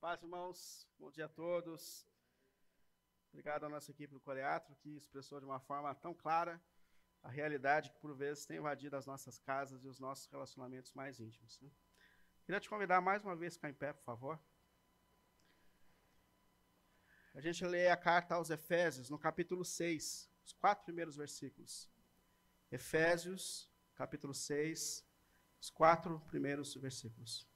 Paz, irmãos. Bom dia a todos. Obrigado à nossa equipe do Coreatro, que expressou de uma forma tão clara a realidade que, por vezes, tem invadido as nossas casas e os nossos relacionamentos mais íntimos. Né? Queria te convidar mais uma vez a ficar em pé, por favor. A gente lê a carta aos Efésios, no capítulo 6, os quatro primeiros versículos. Efésios, capítulo 6, os quatro primeiros versículos.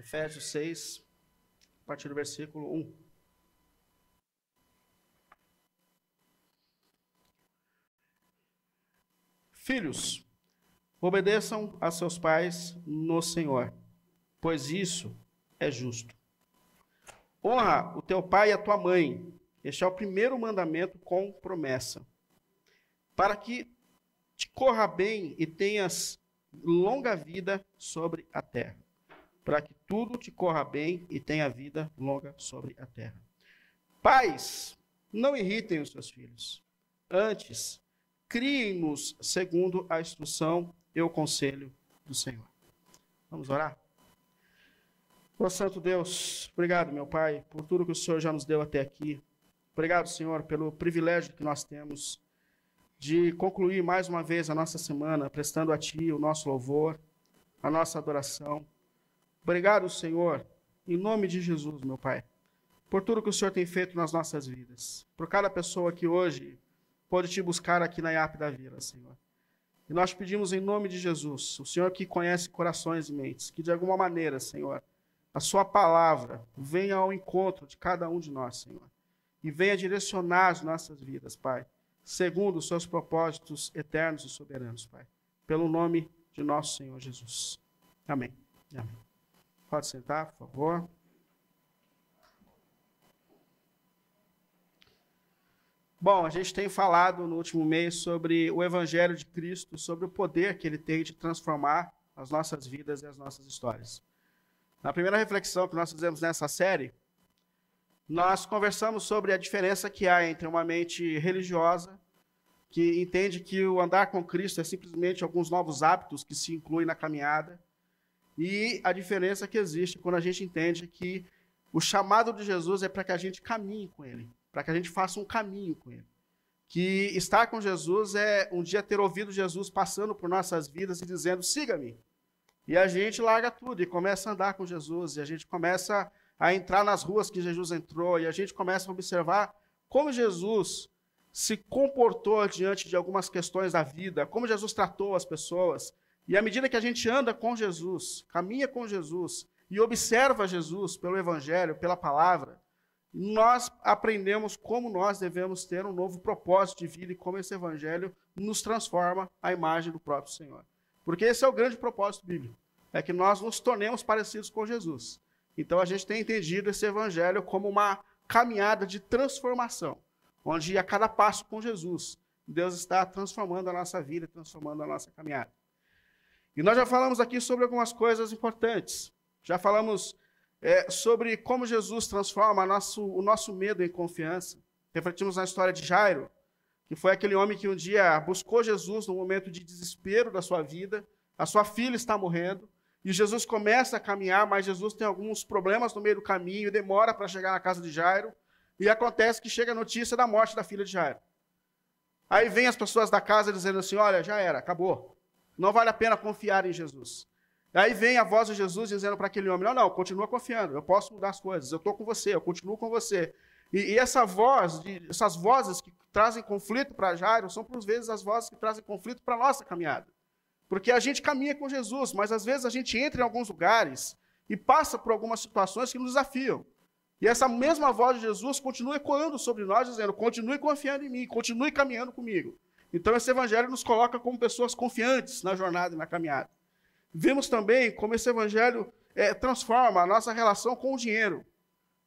Efésios 6, a partir do versículo 1. Filhos, obedeçam a seus pais no Senhor, pois isso é justo. Honra o teu pai e a tua mãe. Este é o primeiro mandamento com promessa. Para que te corra bem e tenhas longa vida sobre a terra para que tudo te corra bem e tenha vida longa sobre a terra. Pais, não irritem os seus filhos. Antes, criem-nos segundo a instrução e o conselho do Senhor. Vamos orar? Ó Santo Deus, obrigado, meu Pai, por tudo que o Senhor já nos deu até aqui. Obrigado, Senhor, pelo privilégio que nós temos de concluir mais uma vez a nossa semana prestando a Ti o nosso louvor, a nossa adoração. Obrigado, Senhor, em nome de Jesus, meu Pai, por tudo que o Senhor tem feito nas nossas vidas, por cada pessoa que hoje pode te buscar aqui na IAP da Vila, Senhor. E nós pedimos em nome de Jesus, o Senhor que conhece corações e mentes, que de alguma maneira, Senhor, a Sua palavra venha ao encontro de cada um de nós, Senhor, e venha direcionar as nossas vidas, Pai, segundo os Seus propósitos eternos e soberanos, Pai. Pelo nome de nosso Senhor Jesus. Amém. Amém. Pode sentar, por favor. Bom, a gente tem falado no último mês sobre o Evangelho de Cristo, sobre o poder que ele tem de transformar as nossas vidas e as nossas histórias. Na primeira reflexão que nós fizemos nessa série, nós conversamos sobre a diferença que há entre uma mente religiosa, que entende que o andar com Cristo é simplesmente alguns novos hábitos que se incluem na caminhada, e a diferença que existe quando a gente entende que o chamado de Jesus é para que a gente caminhe com Ele, para que a gente faça um caminho com Ele. Que estar com Jesus é um dia ter ouvido Jesus passando por nossas vidas e dizendo: siga-me. E a gente larga tudo e começa a andar com Jesus, e a gente começa a entrar nas ruas que Jesus entrou, e a gente começa a observar como Jesus se comportou diante de algumas questões da vida, como Jesus tratou as pessoas, e à medida que a gente anda com Jesus, caminha com Jesus e observa Jesus pelo Evangelho, pela palavra, nós aprendemos como nós devemos ter um novo propósito de vida e como esse Evangelho nos transforma à imagem do próprio Senhor. Porque esse é o grande propósito bíblico, é que nós nos tornemos parecidos com Jesus. Então a gente tem entendido esse Evangelho como uma caminhada de transformação, onde a cada passo com Jesus, Deus está transformando a nossa vida, transformando a nossa caminhada. E nós já falamos aqui sobre algumas coisas importantes. Já falamos é, sobre como Jesus transforma nosso, o nosso medo em confiança. Refletimos na história de Jairo, que foi aquele homem que um dia buscou Jesus no momento de desespero da sua vida. A sua filha está morrendo. E Jesus começa a caminhar, mas Jesus tem alguns problemas no meio do caminho e demora para chegar na casa de Jairo. E acontece que chega a notícia da morte da filha de Jairo. Aí vem as pessoas da casa dizendo assim: Olha, já era, acabou. Não vale a pena confiar em Jesus. Aí vem a voz de Jesus dizendo para aquele homem: Não, não, continua confiando, eu posso mudar as coisas, eu estou com você, eu continuo com você. E, e essa voz, de, essas vozes que trazem conflito para Jairo, são por vezes as vozes que trazem conflito para a nossa caminhada. Porque a gente caminha com Jesus, mas às vezes a gente entra em alguns lugares e passa por algumas situações que nos desafiam. E essa mesma voz de Jesus continua ecoando sobre nós, dizendo: continue confiando em mim, continue caminhando comigo. Então, esse evangelho nos coloca como pessoas confiantes na jornada e na caminhada. Vemos também como esse evangelho é, transforma a nossa relação com o dinheiro.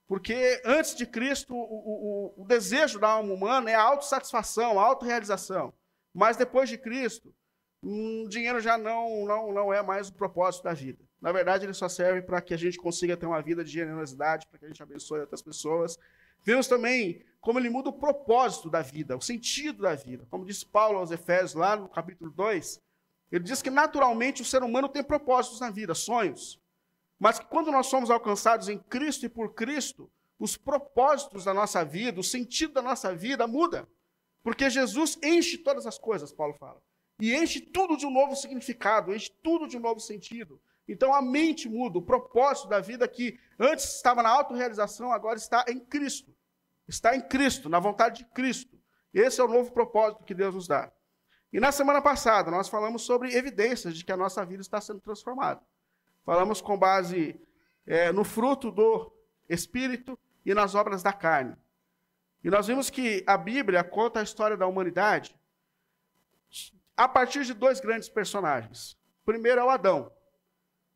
Porque antes de Cristo, o, o, o desejo da alma humana é a autossatisfação, a autorrealização. Mas depois de Cristo, o um, dinheiro já não, não, não é mais o propósito da vida. Na verdade, ele só serve para que a gente consiga ter uma vida de generosidade, para que a gente abençoe outras pessoas. Vemos também como ele muda o propósito da vida, o sentido da vida. Como disse Paulo aos Efésios, lá no capítulo 2, ele diz que naturalmente o ser humano tem propósitos na vida, sonhos. Mas que quando nós somos alcançados em Cristo e por Cristo, os propósitos da nossa vida, o sentido da nossa vida muda. Porque Jesus enche todas as coisas, Paulo fala. E enche tudo de um novo significado, enche tudo de um novo sentido. Então a mente muda, o propósito da vida que antes estava na autorrealização, agora está em Cristo. Está em Cristo, na vontade de Cristo. Esse é o novo propósito que Deus nos dá. E na semana passada nós falamos sobre evidências de que a nossa vida está sendo transformada. Falamos com base é, no fruto do Espírito e nas obras da carne. E nós vimos que a Bíblia conta a história da humanidade a partir de dois grandes personagens. O primeiro é o Adão.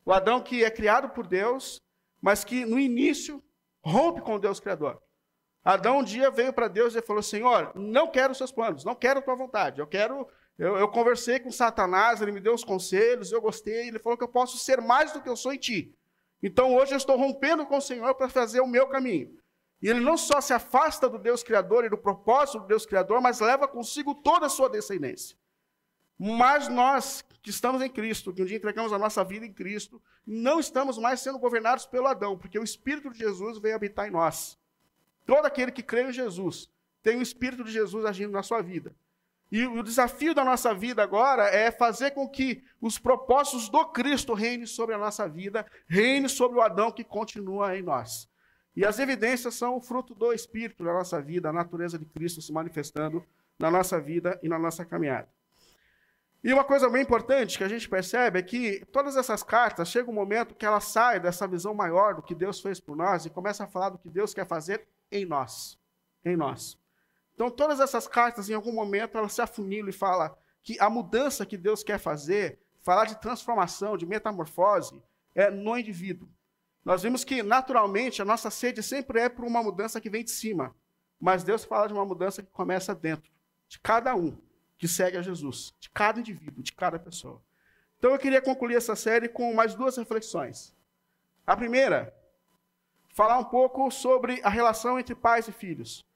O Adão que é criado por Deus, mas que no início rompe com Deus Criador. Adão um dia veio para Deus e falou: Senhor, não quero os seus planos, não quero a tua vontade. Eu quero. Eu, eu, conversei com Satanás, ele me deu os conselhos, eu gostei. Ele falou que eu posso ser mais do que eu sou em ti. Então hoje eu estou rompendo com o Senhor para fazer o meu caminho. E ele não só se afasta do Deus Criador e do propósito do Deus Criador, mas leva consigo toda a sua descendência. Mas nós que estamos em Cristo, que um dia entregamos a nossa vida em Cristo, não estamos mais sendo governados pelo Adão, porque o Espírito de Jesus veio habitar em nós. Todo aquele que crê em Jesus tem o Espírito de Jesus agindo na sua vida. E o desafio da nossa vida agora é fazer com que os propósitos do Cristo reinem sobre a nossa vida, reine sobre o Adão que continua em nós. E as evidências são o fruto do Espírito na nossa vida, a natureza de Cristo se manifestando na nossa vida e na nossa caminhada. E uma coisa bem importante que a gente percebe é que todas essas cartas chega um momento que ela sai dessa visão maior do que Deus fez por nós e começa a falar do que Deus quer fazer em nós, em nós. Então todas essas cartas em algum momento elas se afunilam e fala que a mudança que Deus quer fazer, falar de transformação, de metamorfose, é no indivíduo. Nós vimos que, naturalmente, a nossa sede sempre é por uma mudança que vem de cima. Mas Deus fala de uma mudança que começa dentro, de cada um que segue a Jesus, de cada indivíduo, de cada pessoa. Então eu queria concluir essa série com mais duas reflexões. A primeira, falar um pouco sobre a relação entre pais e filhos.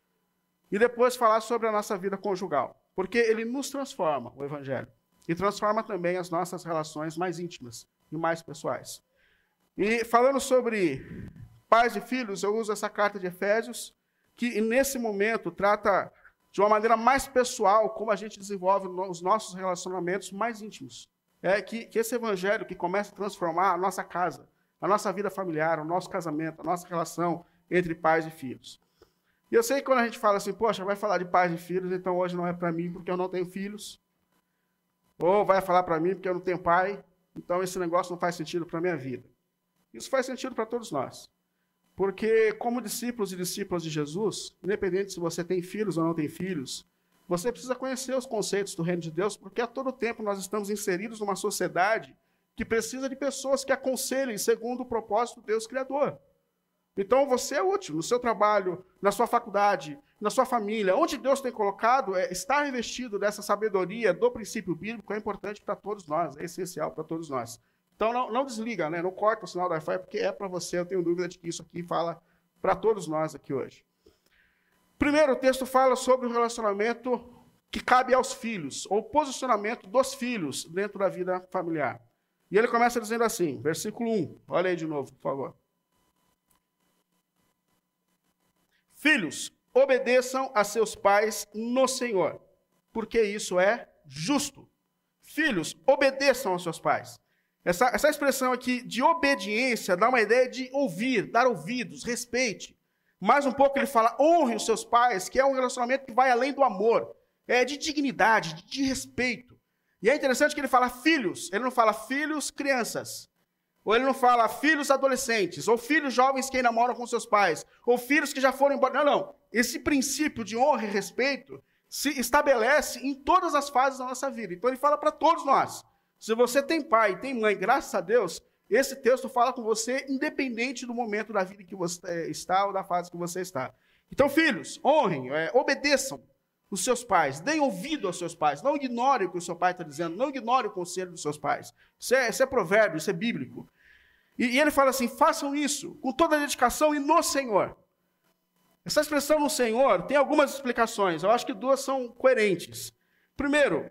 E depois falar sobre a nossa vida conjugal. Porque ele nos transforma, o Evangelho. E transforma também as nossas relações mais íntimas e mais pessoais. E falando sobre pais e filhos, eu uso essa carta de Efésios, que nesse momento trata de uma maneira mais pessoal como a gente desenvolve os nossos relacionamentos mais íntimos. É que, que esse evangelho que começa a transformar a nossa casa, a nossa vida familiar, o nosso casamento, a nossa relação entre pais e filhos. E eu sei que quando a gente fala assim, poxa, vai falar de pais e filhos, então hoje não é para mim porque eu não tenho filhos. Ou vai falar para mim porque eu não tenho pai, então esse negócio não faz sentido para a minha vida. Isso faz sentido para todos nós. Porque, como discípulos e discípulas de Jesus, independente se você tem filhos ou não tem filhos, você precisa conhecer os conceitos do reino de Deus, porque a todo tempo nós estamos inseridos numa sociedade que precisa de pessoas que aconselhem segundo o propósito do Deus Criador. Então você é útil no seu trabalho, na sua faculdade, na sua família, onde Deus tem colocado, é, estar revestido dessa sabedoria do princípio bíblico é importante para todos nós, é essencial para todos nós. Então não, não desliga, né? não corta o sinal do Wi-Fi, porque é para você, eu tenho dúvida de que isso aqui fala para todos nós aqui hoje. Primeiro, o texto fala sobre o relacionamento que cabe aos filhos, ou posicionamento dos filhos dentro da vida familiar. E ele começa dizendo assim, versículo 1, olha aí de novo, por favor. Filhos, obedeçam a seus pais no Senhor, porque isso é justo. Filhos, obedeçam aos seus pais. Essa, essa expressão aqui de obediência dá uma ideia de ouvir, dar ouvidos, respeite. Mais um pouco ele fala honre os seus pais, que é um relacionamento que vai além do amor, é de dignidade, de, de respeito. E é interessante que ele fala filhos, ele não fala filhos crianças, ou ele não fala filhos adolescentes, ou filhos jovens que namoram com seus pais, ou filhos que já foram embora. Não, não. Esse princípio de honra e respeito se estabelece em todas as fases da nossa vida. Então ele fala para todos nós. Se você tem pai, tem mãe, graças a Deus, esse texto fala com você independente do momento da vida que você eh, está ou da fase que você está. Então, filhos, honrem, é, obedeçam os seus pais, deem ouvido aos seus pais, não ignorem o que o seu pai está dizendo, não ignorem o conselho dos seus pais. Isso é, isso é provérbio, isso é bíblico. E, e ele fala assim: façam isso com toda a dedicação e no Senhor. Essa expressão no Senhor tem algumas explicações. Eu acho que duas são coerentes. Primeiro,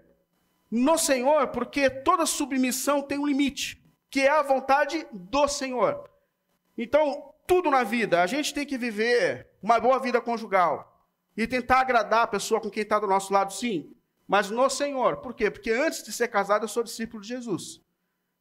no Senhor, porque toda submissão tem um limite, que é a vontade do Senhor. Então, tudo na vida, a gente tem que viver uma boa vida conjugal e tentar agradar a pessoa com quem está do nosso lado, sim, mas no Senhor. Por quê? Porque antes de ser casado, eu sou discípulo de Jesus.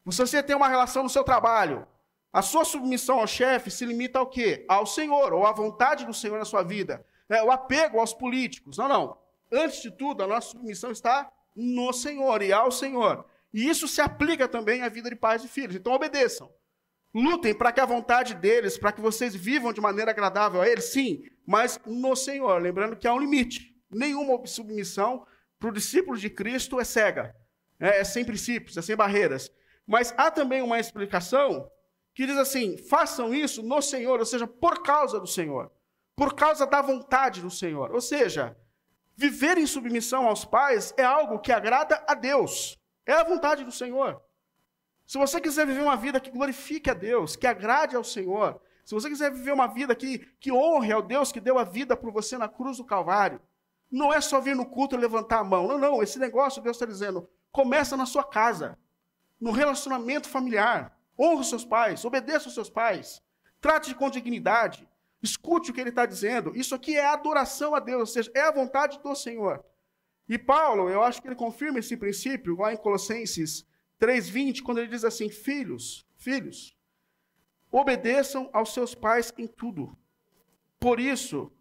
Se você tem uma relação no seu trabalho, a sua submissão ao chefe se limita ao quê? Ao Senhor, ou à vontade do Senhor na sua vida. É, o apego aos políticos. Não, não. Antes de tudo, a nossa submissão está no Senhor e ao Senhor. E isso se aplica também à vida de pais e filhos. Então obedeçam. Lutem para que a vontade deles, para que vocês vivam de maneira agradável a eles, sim, mas no Senhor. Lembrando que há um limite. Nenhuma submissão para o discípulo de Cristo é cega. É, é sem princípios, é sem barreiras. Mas há também uma explicação que diz assim: façam isso no Senhor, ou seja, por causa do Senhor, por causa da vontade do Senhor. Ou seja, viver em submissão aos pais é algo que agrada a Deus, é a vontade do Senhor. Se você quiser viver uma vida que glorifique a Deus, que agrade ao Senhor, se você quiser viver uma vida que, que honre ao Deus que deu a vida por você na cruz do Calvário, não é só vir no culto e levantar a mão. Não, não. Esse negócio, Deus está dizendo, começa na sua casa, no relacionamento familiar. Honre os seus pais, obedeça os seus pais, trate com dignidade, escute o que ele está dizendo. Isso aqui é adoração a Deus, ou seja, é a vontade do Senhor. E Paulo, eu acho que ele confirma esse princípio lá em Colossenses 3,20, quando ele diz assim: Filhos, filhos, obedeçam aos seus pais em tudo. Por isso,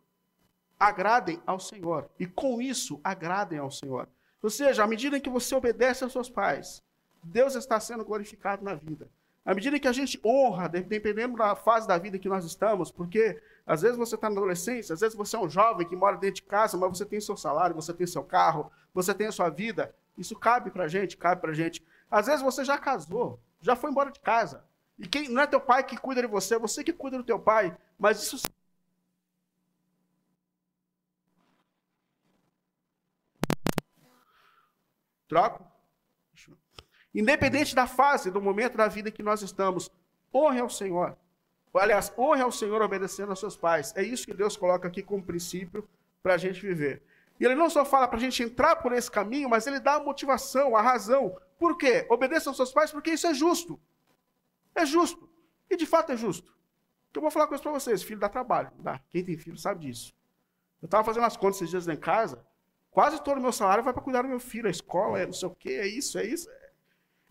agradem ao Senhor. E com isso, agradem ao Senhor. Ou seja, à medida em que você obedece aos seus pais, Deus está sendo glorificado na vida. À medida que a gente honra, dependendo da fase da vida que nós estamos, porque às vezes você está na adolescência, às vezes você é um jovem que mora dentro de casa, mas você tem seu salário, você tem seu carro, você tem a sua vida. Isso cabe para a gente, cabe para a gente. Às vezes você já casou, já foi embora de casa. E quem não é teu pai que cuida de você, é você que cuida do teu pai. Mas isso Troco? Independente da fase, do momento da vida que nós estamos, honre ao Senhor. Aliás, honre ao Senhor obedecendo aos seus pais. É isso que Deus coloca aqui como princípio para a gente viver. E ele não só fala para a gente entrar por esse caminho, mas ele dá a motivação, a razão. Por quê? Obedeça aos seus pais porque isso é justo. É justo. E de fato é justo. Eu vou falar uma coisa para vocês: filho dá trabalho. Dá. Quem tem filho sabe disso. Eu estava fazendo as contas esses dias em casa. Quase todo o meu salário vai para cuidar do meu filho, a escola, é não sei o quê, é isso, é isso.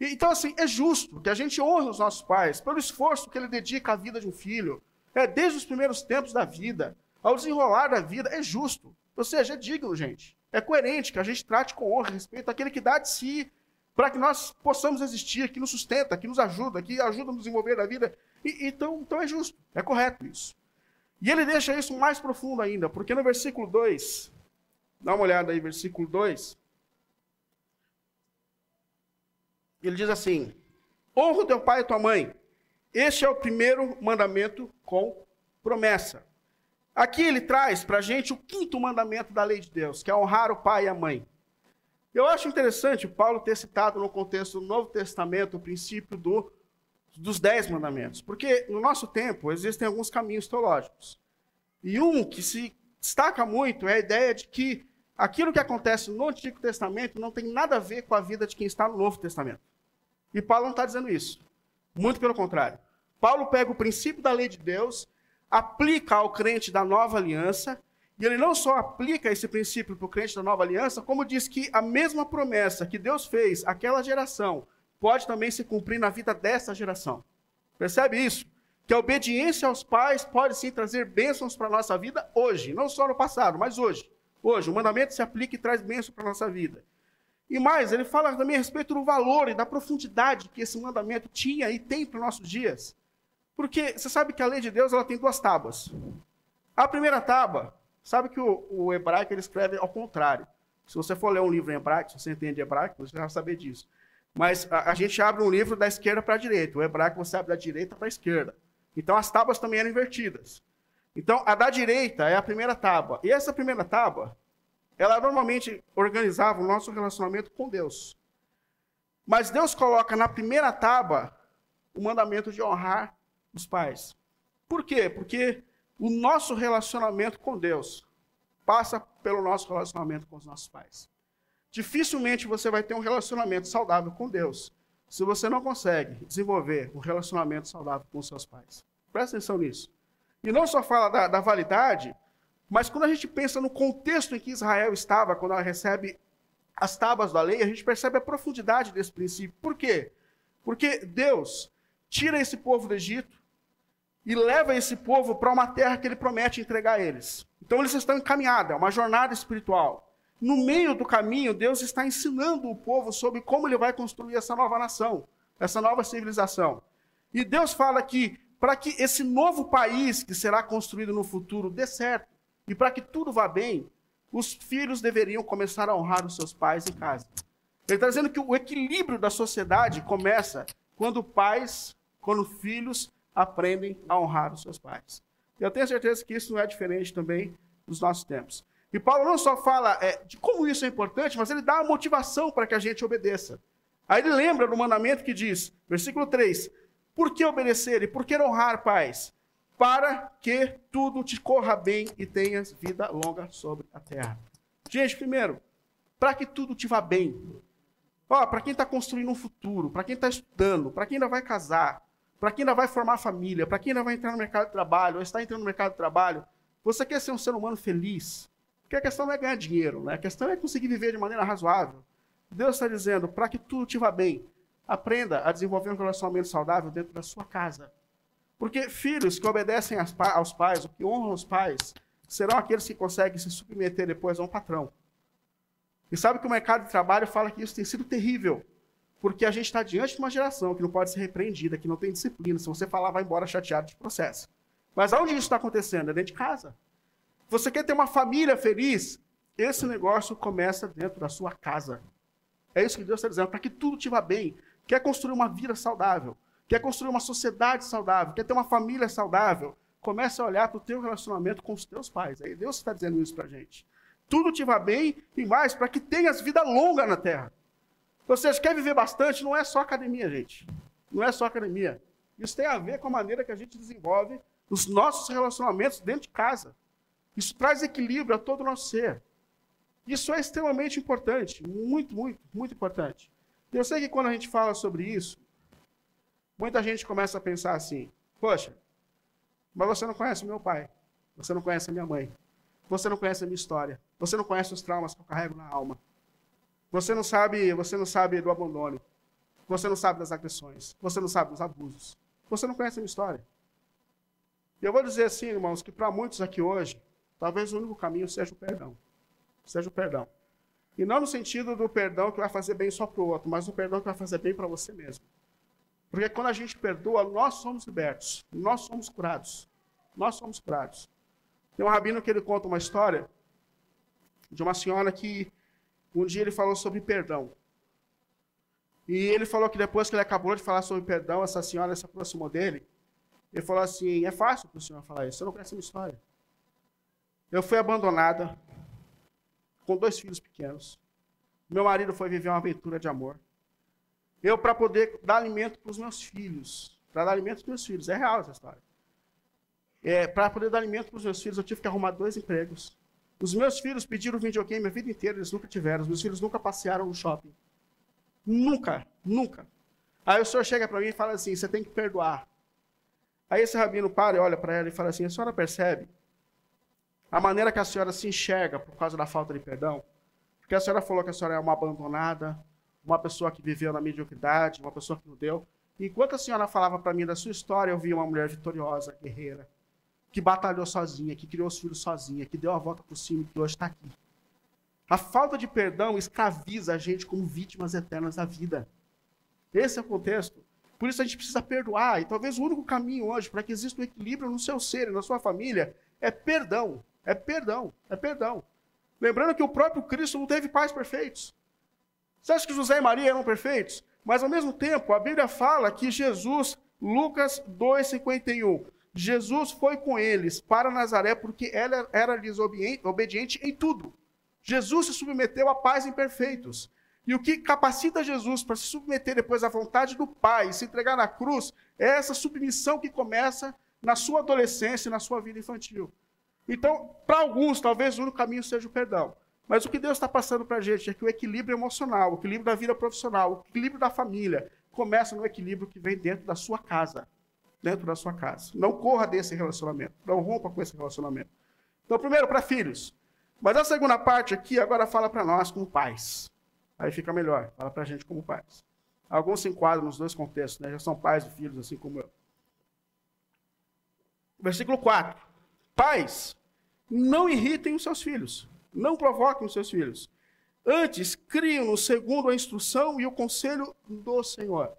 Então, assim, é justo que a gente honre os nossos pais pelo esforço que ele dedica à vida de um filho. É, desde os primeiros tempos da vida, ao desenrolar da vida, é justo. Ou seja, é digno, gente. É coerente que a gente trate com honra e respeito aquele que dá de si para que nós possamos existir, que nos sustenta, que nos ajuda, que ajuda a nos desenvolver da vida. E, então, então é justo, é correto isso. E ele deixa isso mais profundo ainda, porque no versículo 2, dá uma olhada aí, versículo 2. Ele diz assim: honra o teu pai e tua mãe. Este é o primeiro mandamento com promessa. Aqui ele traz para a gente o quinto mandamento da lei de Deus, que é honrar o pai e a mãe. Eu acho interessante Paulo ter citado no contexto do Novo Testamento o princípio do, dos dez mandamentos, porque no nosso tempo existem alguns caminhos teológicos. E um que se destaca muito é a ideia de que aquilo que acontece no Antigo Testamento não tem nada a ver com a vida de quem está no Novo Testamento. E Paulo não está dizendo isso. Muito pelo contrário. Paulo pega o princípio da lei de Deus, aplica ao crente da nova aliança, e ele não só aplica esse princípio para o crente da nova aliança, como diz que a mesma promessa que Deus fez àquela geração pode também se cumprir na vida dessa geração. Percebe isso? Que a obediência aos pais pode sim trazer bênçãos para a nossa vida hoje, não só no passado, mas hoje. Hoje, o mandamento se aplica e traz bênção para a nossa vida. E mais, ele fala também a respeito do valor e da profundidade que esse mandamento tinha e tem para os nossos dias. Porque você sabe que a lei de Deus ela tem duas tábuas. A primeira tábua, sabe que o, o hebraico ele escreve ao contrário. Se você for ler um livro em hebraico, se você entende hebraico, você vai saber disso. Mas a, a gente abre um livro da esquerda para a direita. O hebraico você abre da direita para a esquerda. Então as tábuas também eram invertidas. Então a da direita é a primeira tábua. E essa primeira tábua, ela normalmente organizava o nosso relacionamento com Deus. Mas Deus coloca na primeira tábua o mandamento de honrar os pais. Por quê? Porque o nosso relacionamento com Deus passa pelo nosso relacionamento com os nossos pais. Dificilmente você vai ter um relacionamento saudável com Deus se você não consegue desenvolver um relacionamento saudável com seus pais. Presta atenção nisso. E não só fala da, da validade, mas quando a gente pensa no contexto em que Israel estava, quando ela recebe as tábuas da lei, a gente percebe a profundidade desse princípio. Por quê? Porque Deus tira esse povo do Egito e leva esse povo para uma terra que ele promete entregar a eles. Então eles estão encaminhados, é uma jornada espiritual. No meio do caminho, Deus está ensinando o povo sobre como ele vai construir essa nova nação, essa nova civilização. E Deus fala que para que esse novo país que será construído no futuro dê certo e para que tudo vá bem, os filhos deveriam começar a honrar os seus pais em casa. Ele está dizendo que o equilíbrio da sociedade começa quando pais, quando filhos aprendem a honrar os seus pais. Eu tenho certeza que isso não é diferente também dos nossos tempos. E Paulo não só fala é, de como isso é importante, mas ele dá a motivação para que a gente obedeça. Aí ele lembra do mandamento que diz, versículo 3: Por que obedecer e por que honrar pais? Para que tudo te corra bem e tenhas vida longa sobre a terra. Gente, primeiro, para que tudo te vá bem. Ó, para quem está construindo um futuro, para quem está estudando, para quem ainda vai casar, para quem ainda vai formar família, para quem ainda vai entrar no mercado de trabalho, ou está entrando no mercado de trabalho, você quer ser um ser humano feliz? Porque a questão não é ganhar dinheiro, né? a questão é conseguir viver de maneira razoável. Deus está dizendo, para que tudo te vá bem, aprenda a desenvolver um relacionamento saudável dentro da sua casa. Porque filhos que obedecem aos pais, ou que honram os pais, serão aqueles que conseguem se submeter depois a um patrão. E sabe que o mercado de trabalho fala que isso tem sido terrível. Porque a gente está diante de uma geração que não pode ser repreendida, que não tem disciplina. Se você falar, vai embora chateado de processo. Mas aonde isso está acontecendo? É dentro de casa. Você quer ter uma família feliz? Esse negócio começa dentro da sua casa. É isso que Deus está dizendo, para que tudo te vá bem. Quer construir uma vida saudável, quer construir uma sociedade saudável, quer ter uma família saudável, comece a olhar para o teu relacionamento com os teus pais. Aí Deus está dizendo isso para a gente. Tudo te vá bem e mais, para que tenhas vida longa na terra. Ou seja, quer viver bastante, não é só academia, gente. Não é só academia. Isso tem a ver com a maneira que a gente desenvolve os nossos relacionamentos dentro de casa. Isso traz equilíbrio a todo o nosso ser. Isso é extremamente importante, muito, muito, muito importante. Eu sei que quando a gente fala sobre isso, muita gente começa a pensar assim: poxa, mas você não conhece meu pai, você não conhece a minha mãe, você não conhece a minha história, você não conhece os traumas que eu carrego na alma, você não sabe, você não sabe do abandono, você não sabe das agressões, você não sabe dos abusos, você não conhece a minha história. E eu vou dizer assim, irmãos, que para muitos aqui hoje, Talvez o único caminho seja o perdão. Seja o perdão. E não no sentido do perdão que vai fazer bem só para o outro, mas o perdão que vai fazer bem para você mesmo. Porque quando a gente perdoa, nós somos libertos, nós somos curados. Nós somos curados. Tem um rabino que ele conta uma história de uma senhora que um dia ele falou sobre perdão. E ele falou que depois que ele acabou de falar sobre perdão, essa senhora se aproximou dele. Ele falou assim: é fácil para o senhor falar isso, você não conhece a minha história. Eu fui abandonada com dois filhos pequenos. Meu marido foi viver uma aventura de amor. Eu, para poder dar alimento para os meus filhos, para dar alimento para os meus filhos, é real essa história. É, para poder dar alimento para os meus filhos, eu tive que arrumar dois empregos. Os meus filhos pediram videogame a vida inteira, eles nunca tiveram. Os meus filhos nunca passearam no shopping. Nunca, nunca. Aí o senhor chega para mim e fala assim: você tem que perdoar. Aí esse rabino para e olha para ela e fala assim: a senhora percebe a maneira que a senhora se enxerga por causa da falta de perdão. Porque a senhora falou que a senhora é uma abandonada, uma pessoa que viveu na mediocridade, uma pessoa que não deu. Enquanto a senhora falava para mim da sua história, eu via uma mulher vitoriosa, guerreira, que batalhou sozinha, que criou os filhos sozinha, que deu a volta por cima e que hoje está aqui. A falta de perdão escraviza a gente como vítimas eternas da vida. Esse é o contexto. Por isso a gente precisa perdoar. E talvez o único caminho hoje para que exista um equilíbrio no seu ser e na sua família é perdão. É perdão, é perdão. Lembrando que o próprio Cristo não teve pais perfeitos. Você acha que José e Maria eram perfeitos? Mas ao mesmo tempo, a Bíblia fala que Jesus, Lucas 2,51, Jesus foi com eles para Nazaré porque ela era-lhes obediente em tudo. Jesus se submeteu a pais imperfeitos. E o que capacita Jesus para se submeter depois à vontade do Pai, se entregar na cruz, é essa submissão que começa na sua adolescência e na sua vida infantil. Então, para alguns, talvez o único caminho seja o perdão. Mas o que Deus está passando para a gente é que o equilíbrio emocional, o equilíbrio da vida profissional, o equilíbrio da família, começa no equilíbrio que vem dentro da sua casa. Dentro da sua casa. Não corra desse relacionamento. Não rompa com esse relacionamento. Então, primeiro, para filhos. Mas a segunda parte aqui agora fala para nós como pais. Aí fica melhor. Fala para a gente como pais. Alguns se enquadram nos dois contextos, né? Já são pais e filhos, assim como eu. Versículo 4. Pais, não irritem os seus filhos, não provoquem os seus filhos. Antes, criam-no segundo a instrução e o conselho do Senhor.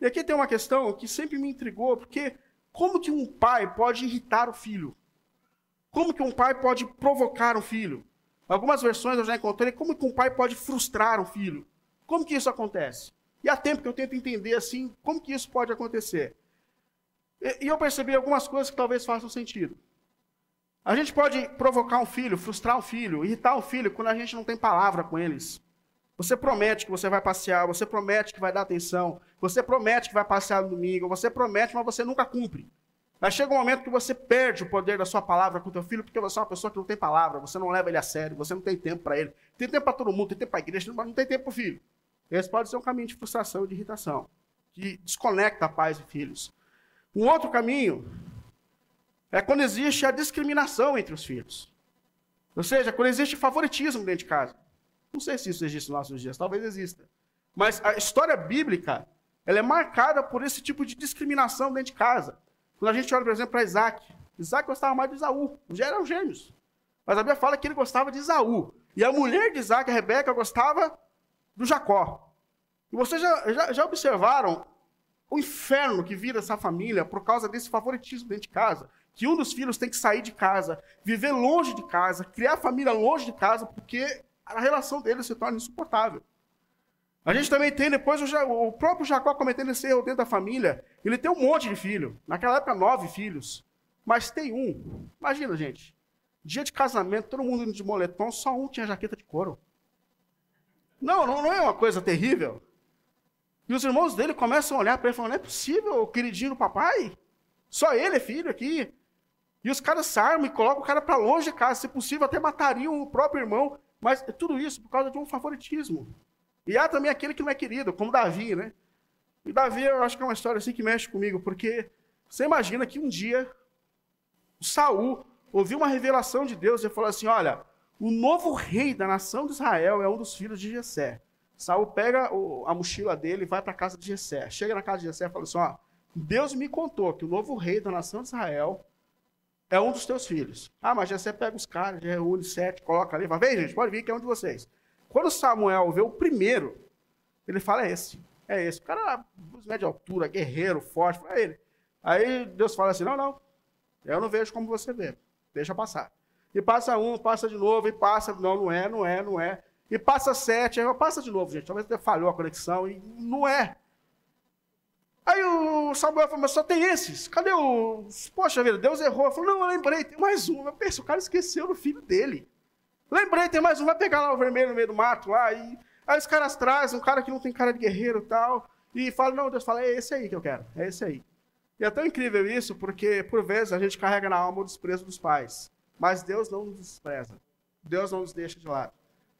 E aqui tem uma questão que sempre me intrigou, porque como que um pai pode irritar o filho? Como que um pai pode provocar um filho? Algumas versões eu já encontrei como que um pai pode frustrar um filho. Como que isso acontece? E há tempo que eu tento entender assim, como que isso pode acontecer. E, e eu percebi algumas coisas que talvez façam sentido. A gente pode provocar um filho, frustrar um filho, irritar um filho quando a gente não tem palavra com eles. Você promete que você vai passear, você promete que vai dar atenção, você promete que vai passear no domingo, você promete, mas você nunca cumpre. Mas chega um momento que você perde o poder da sua palavra com o teu filho, porque você é uma pessoa que não tem palavra, você não leva ele a sério, você não tem tempo para ele. Tem tempo para todo mundo, tem tempo para a igreja, mas não tem tempo para o filho. Esse pode ser um caminho de frustração e de irritação, que desconecta pais e filhos. Um outro caminho é quando existe a discriminação entre os filhos. Ou seja, quando existe favoritismo dentro de casa. Não sei se isso existe nos nossos dias, talvez exista. Mas a história bíblica, ela é marcada por esse tipo de discriminação dentro de casa. Quando a gente olha, por exemplo, para Isaac. Isaac gostava mais de Isaú. Já eram gêmeos. Mas a Bíblia fala que ele gostava de Isaú. E a mulher de Isaac, a Rebeca, gostava do Jacó. E vocês já, já, já observaram o inferno que vira essa família por causa desse favoritismo dentro de casa? Que um dos filhos tem que sair de casa, viver longe de casa, criar família longe de casa, porque a relação deles se torna insuportável. A gente também tem depois o, o próprio Jacó cometendo esse erro dentro da família. Ele tem um monte de filho. Naquela época, nove filhos. Mas tem um. Imagina, gente. Dia de casamento, todo mundo de moletom, só um tinha jaqueta de couro. Não, não, não é uma coisa terrível. E os irmãos dele começam a olhar para ele e falam: não é possível, o queridinho do papai? Só ele é filho aqui. E os caras armam e colocam o cara para longe de casa. Se possível, até matariam o próprio irmão. Mas é tudo isso por causa de um favoritismo. E há também aquele que não é querido, como Davi, né? E Davi, eu acho que é uma história assim que mexe comigo, porque você imagina que um dia Saul ouviu uma revelação de Deus e falou assim: Olha, o novo rei da nação de Israel é um dos filhos de Jessé. Saul pega a mochila dele e vai para a casa de Jessé. Chega na casa de Jessé e fala assim: Ó, Deus me contou que o novo rei da nação de Israel é um dos teus filhos. Ah, mas Jessé pega os caras, reúne sete, coloca ali, fala: Vem, gente, pode vir que é um de vocês. Quando Samuel vê o primeiro, ele fala: É esse. É esse. O cara, médio de altura, guerreiro, forte, é ele. Aí Deus fala assim: Não, não. Eu não vejo como você vê. Deixa passar. E passa um, passa de novo, e passa. Não, não é, não é, não é. E passa sete, aí passa de novo, gente. Talvez até falhou a conexão, e não é. Aí o Samuel falou, mas só tem esses. Cadê o. Poxa vida, Deus errou. Eu falei, não, eu lembrei, tem mais um. Eu pensei, o cara esqueceu do filho dele. Lembrei, tem mais um, vai pegar lá o vermelho no meio do mato lá. E... Aí os caras trazem um cara que não tem cara de guerreiro e tal. E fala, não, Deus fala, é esse aí que eu quero, é esse aí. E é tão incrível isso, porque por vezes a gente carrega na alma o desprezo dos pais. Mas Deus não nos despreza. Deus não nos deixa de lado.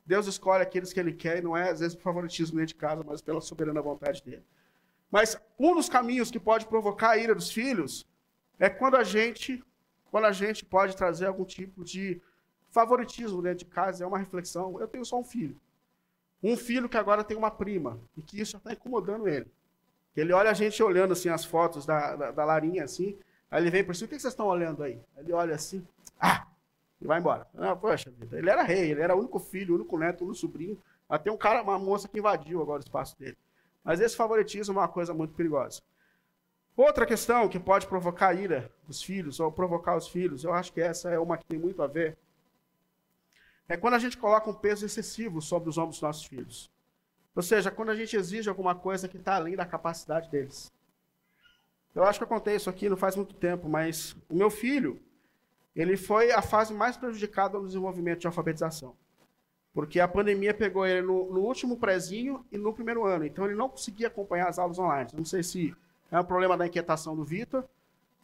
Deus escolhe aqueles que Ele quer e não é, às vezes, por favoritismo dentro de casa, mas pela soberana vontade dele. Mas um dos caminhos que pode provocar a ira dos filhos é quando a gente, quando a gente pode trazer algum tipo de favoritismo dentro de casa. É uma reflexão. Eu tenho só um filho. Um filho que agora tem uma prima e que isso está incomodando ele. Ele olha a gente olhando assim as fotos da, da, da Larinha assim, aí ele vem por cima, o que vocês estão olhando aí? Ele olha assim, ah, e vai embora. Ah, poxa vida, ele era rei, ele era o único filho, o único neto, o único sobrinho. Até um cara, uma moça que invadiu agora o espaço dele. Mas esse favoritismo é uma coisa muito perigosa. Outra questão que pode provocar ira dos filhos, ou provocar os filhos, eu acho que essa é uma que tem muito a ver, é quando a gente coloca um peso excessivo sobre os ombros dos nossos filhos. Ou seja, quando a gente exige alguma coisa que está além da capacidade deles. Eu acho que eu contei isso aqui não faz muito tempo, mas o meu filho, ele foi a fase mais prejudicada no desenvolvimento de alfabetização. Porque a pandemia pegou ele no, no, último prezinho e no primeiro ano. Então ele não conseguia acompanhar as aulas online. Não sei se é um problema da inquietação do Vitor,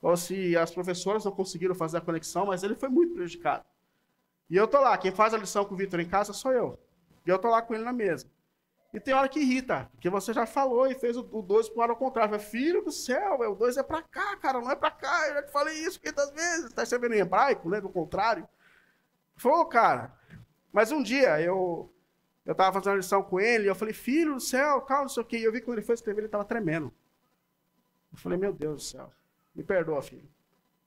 ou se as professoras não conseguiram fazer a conexão, mas ele foi muito prejudicado. E eu tô lá, quem faz a lição com o Vitor em casa sou eu. E eu tô lá com ele na mesa. E tem hora que irrita, porque você já falou e fez o 2 para o contrário. Falei, Filho do céu, o 2 é para cá, cara, não é para cá. Eu já te falei isso 500 vezes. Está escrevendo em hebraico, né? Do contrário. Falou, cara. Mas um dia eu eu estava fazendo uma lição com ele e eu falei, filho do céu, calma, não sei o quê. E eu vi que quando ele foi escrever, ele estava tremendo. Eu falei, meu Deus do céu, me perdoa, filho.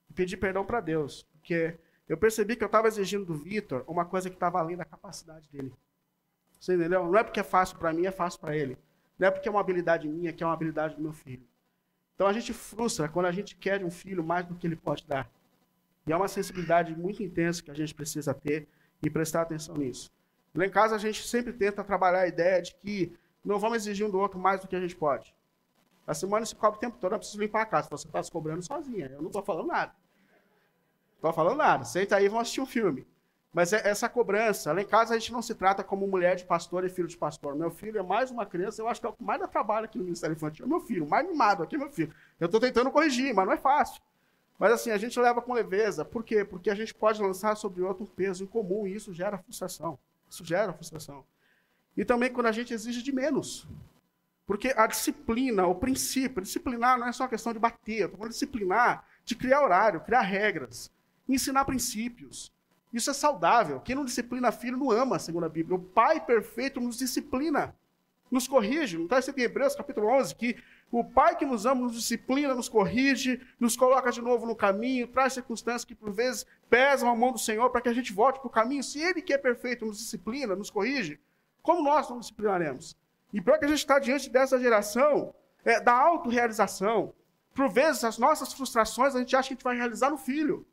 E pedi perdão para Deus, porque eu percebi que eu estava exigindo do Vitor uma coisa que estava além da capacidade dele. Você entendeu? Não é porque é fácil para mim, é fácil para ele. Não é porque é uma habilidade minha, que é uma habilidade do meu filho. Então a gente frustra quando a gente quer de um filho mais do que ele pode dar. E é uma sensibilidade muito intensa que a gente precisa ter e prestar atenção nisso. Lá em casa a gente sempre tenta trabalhar a ideia de que não vamos exigir um do outro mais do que a gente pode. A semana se cobre o tempo todo, eu preciso limpar a casa. Você está se cobrando sozinha. Eu não estou falando nada. Estou falando nada. Senta aí e vamos assistir um filme. Mas é essa cobrança, lá em casa a gente não se trata como mulher de pastor e filho de pastor. Meu filho é mais uma criança, eu acho que é o que mais dá trabalho aqui no Ministério Infantil. É meu filho, mais mimado aqui é meu filho. Eu estou tentando corrigir, mas não é fácil. Mas assim, a gente leva com leveza. Por quê? Porque a gente pode lançar sobre outro peso em comum e isso gera frustração. Isso gera frustração. E também quando a gente exige de menos. Porque a disciplina, o princípio, disciplinar não é só questão de bater, eu falando disciplinar, de criar horário, criar regras, ensinar princípios. Isso é saudável. Quem não disciplina filho não ama, segundo a Bíblia. O Pai perfeito nos disciplina, nos corrige. Não está escrito em Hebreus capítulo 11 que o Pai que nos ama nos disciplina, nos corrige, nos coloca de novo no caminho, traz circunstâncias que por vezes pesam a mão do Senhor para que a gente volte para o caminho. Se Ele que é perfeito nos disciplina, nos corrige, como nós não disciplinaremos? E pior que a gente está diante dessa geração é, da autorrealização. Por vezes, as nossas frustrações a gente acha que a gente vai realizar no filho.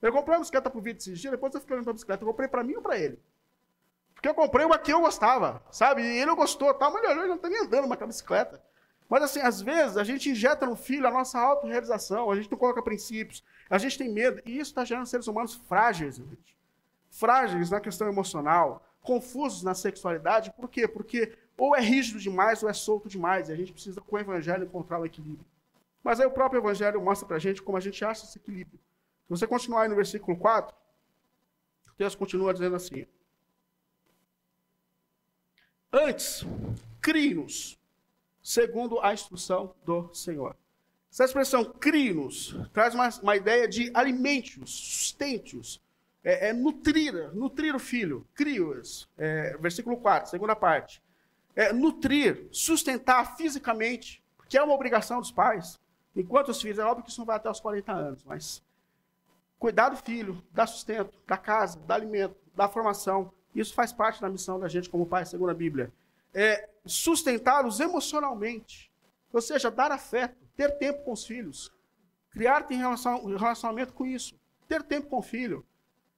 Eu comprei uma bicicleta pro vídeo esses dias, depois eu fiquei olhando pra bicicleta. Eu comprei para mim ou para ele? Porque eu comprei uma que eu gostava, sabe? E ele gostou, tá? Mas ele não tá nem andando com a bicicleta. Mas assim, às vezes a gente injeta no filho a nossa autorrealização, a gente não coloca princípios, a gente tem medo, e isso está gerando seres humanos frágeis, gente. Frágeis na questão emocional, confusos na sexualidade, por quê? Porque ou é rígido demais ou é solto demais, e a gente precisa, com o evangelho, encontrar o equilíbrio. Mas aí o próprio evangelho mostra pra gente como a gente acha esse equilíbrio. Se você continuar aí no versículo 4, o texto continua dizendo assim: Antes, crie-nos segundo a instrução do Senhor. Essa expressão crie-nos traz uma, uma, ideia de alimentos, sustente-os, é, é, nutrir, nutrir o filho, crie-os. É, versículo 4, segunda parte. É, nutrir, sustentar fisicamente, que é uma obrigação dos pais. Enquanto os filhos, é óbvio que isso não vai até os 40 anos, mas cuidar do filho, dar sustento, da casa, dar alimento, da formação, isso faz parte da missão da gente como pai, segundo a Bíblia é, sustentá-los emocionalmente. Ou seja, dar afeto, ter tempo com os filhos. Criar relação, relacionamento com isso. Ter tempo com o filho.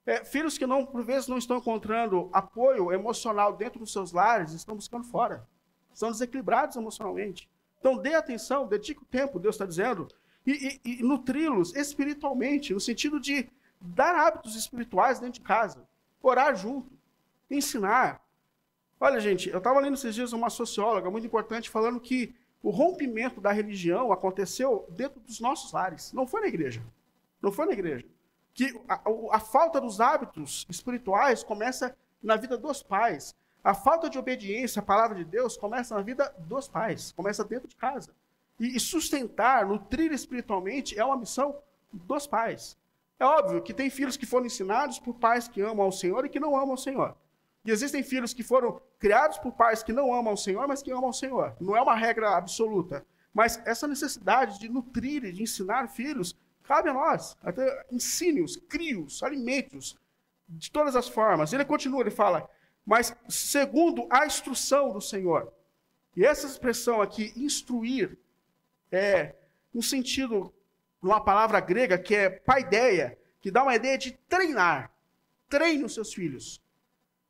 É, filhos que não, por vezes não estão encontrando apoio emocional dentro dos seus lares, estão buscando fora. Estão desequilibrados emocionalmente. Então dê atenção, dedique o tempo, Deus está dizendo, e, e, e nutri-los espiritualmente, no sentido de dar hábitos espirituais dentro de casa, orar junto, ensinar, Olha, gente, eu estava lendo esses dias uma socióloga muito importante falando que o rompimento da religião aconteceu dentro dos nossos lares, não foi na igreja. Não foi na igreja. Que a, a falta dos hábitos espirituais começa na vida dos pais. A falta de obediência à palavra de Deus começa na vida dos pais, começa dentro de casa. E, e sustentar, nutrir espiritualmente é uma missão dos pais. É óbvio que tem filhos que foram ensinados por pais que amam ao Senhor e que não amam ao Senhor. E existem filhos que foram criados por pais que não amam o Senhor, mas que amam o Senhor. Não é uma regra absoluta. Mas essa necessidade de nutrir e de ensinar filhos cabe a nós. Até ensine-os, crie-os, alimente-os, de todas as formas. Ele continua, ele fala, mas segundo a instrução do Senhor. E essa expressão aqui, instruir, é um sentido, numa palavra grega que é paideia, que dá uma ideia de treinar. Treine os seus filhos.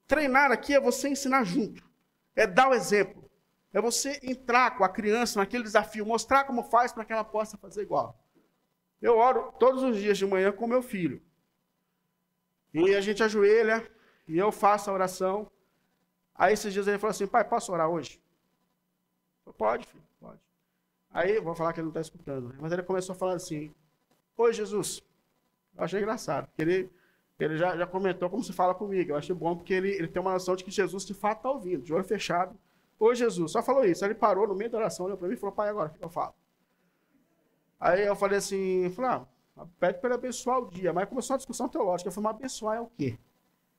Treinar aqui é você ensinar junto, é dar o exemplo, é você entrar com a criança naquele desafio, mostrar como faz para que ela possa fazer igual. Eu oro todos os dias de manhã com meu filho. E a gente ajoelha e eu faço a oração. Aí esses dias ele falou assim: pai, posso orar hoje? Pode, filho, pode. Aí, vou falar que ele não está escutando, né? mas ele começou a falar assim: Oi, Jesus. Eu achei engraçado, porque ele, ele já, já comentou como se fala comigo. Eu achei bom porque ele, ele tem uma noção de que Jesus de fato está ouvindo, de olho fechado. Oi, Jesus. Só falou isso. Aí ele parou no meio da oração, olhou para mim e falou, pai, agora, o que eu falo? Aí eu falei assim, falei, ah, pede para ele abençoar o dia. Mas começou uma discussão teológica. Eu falei, mas abençoar é o quê?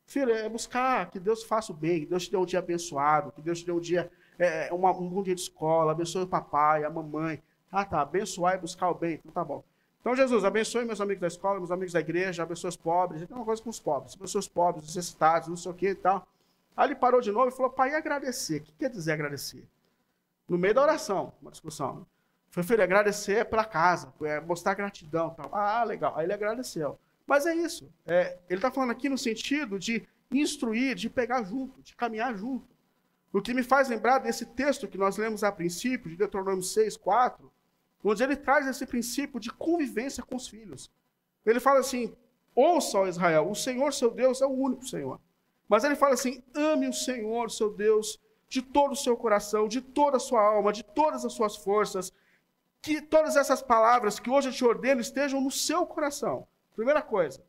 Filho, é buscar que Deus faça o bem, que Deus te dê um dia abençoado, que Deus te dê um dia, é, uma, um bom dia de escola, abençoe o papai, a mamãe. Ah, tá, abençoar e buscar o bem, então tá bom. Então, Jesus, abençoe meus amigos da escola, meus amigos da igreja, abençoe os pobres. Tem uma coisa com os pobres, os pobres, necessitados, não sei o que e tal. Aí ele parou de novo e falou, pai, e agradecer? O que quer dizer agradecer? No meio da oração, uma discussão. Foi, filho, agradecer pela casa, é, mostrar gratidão. Tal. Ah, legal. Aí ele agradeceu. Mas é isso. É, ele está falando aqui no sentido de instruir, de pegar junto, de caminhar junto. O que me faz lembrar desse texto que nós lemos a princípio, de Deuteronômio 6, 4, onde ele traz esse princípio de convivência com os filhos. Ele fala assim: ouça, ó Israel, o Senhor seu Deus é o único Senhor. Mas ele fala assim: ame o Senhor seu Deus de todo o seu coração, de toda a sua alma, de todas as suas forças. Que todas essas palavras que hoje eu te ordeno estejam no seu coração. Primeira coisa,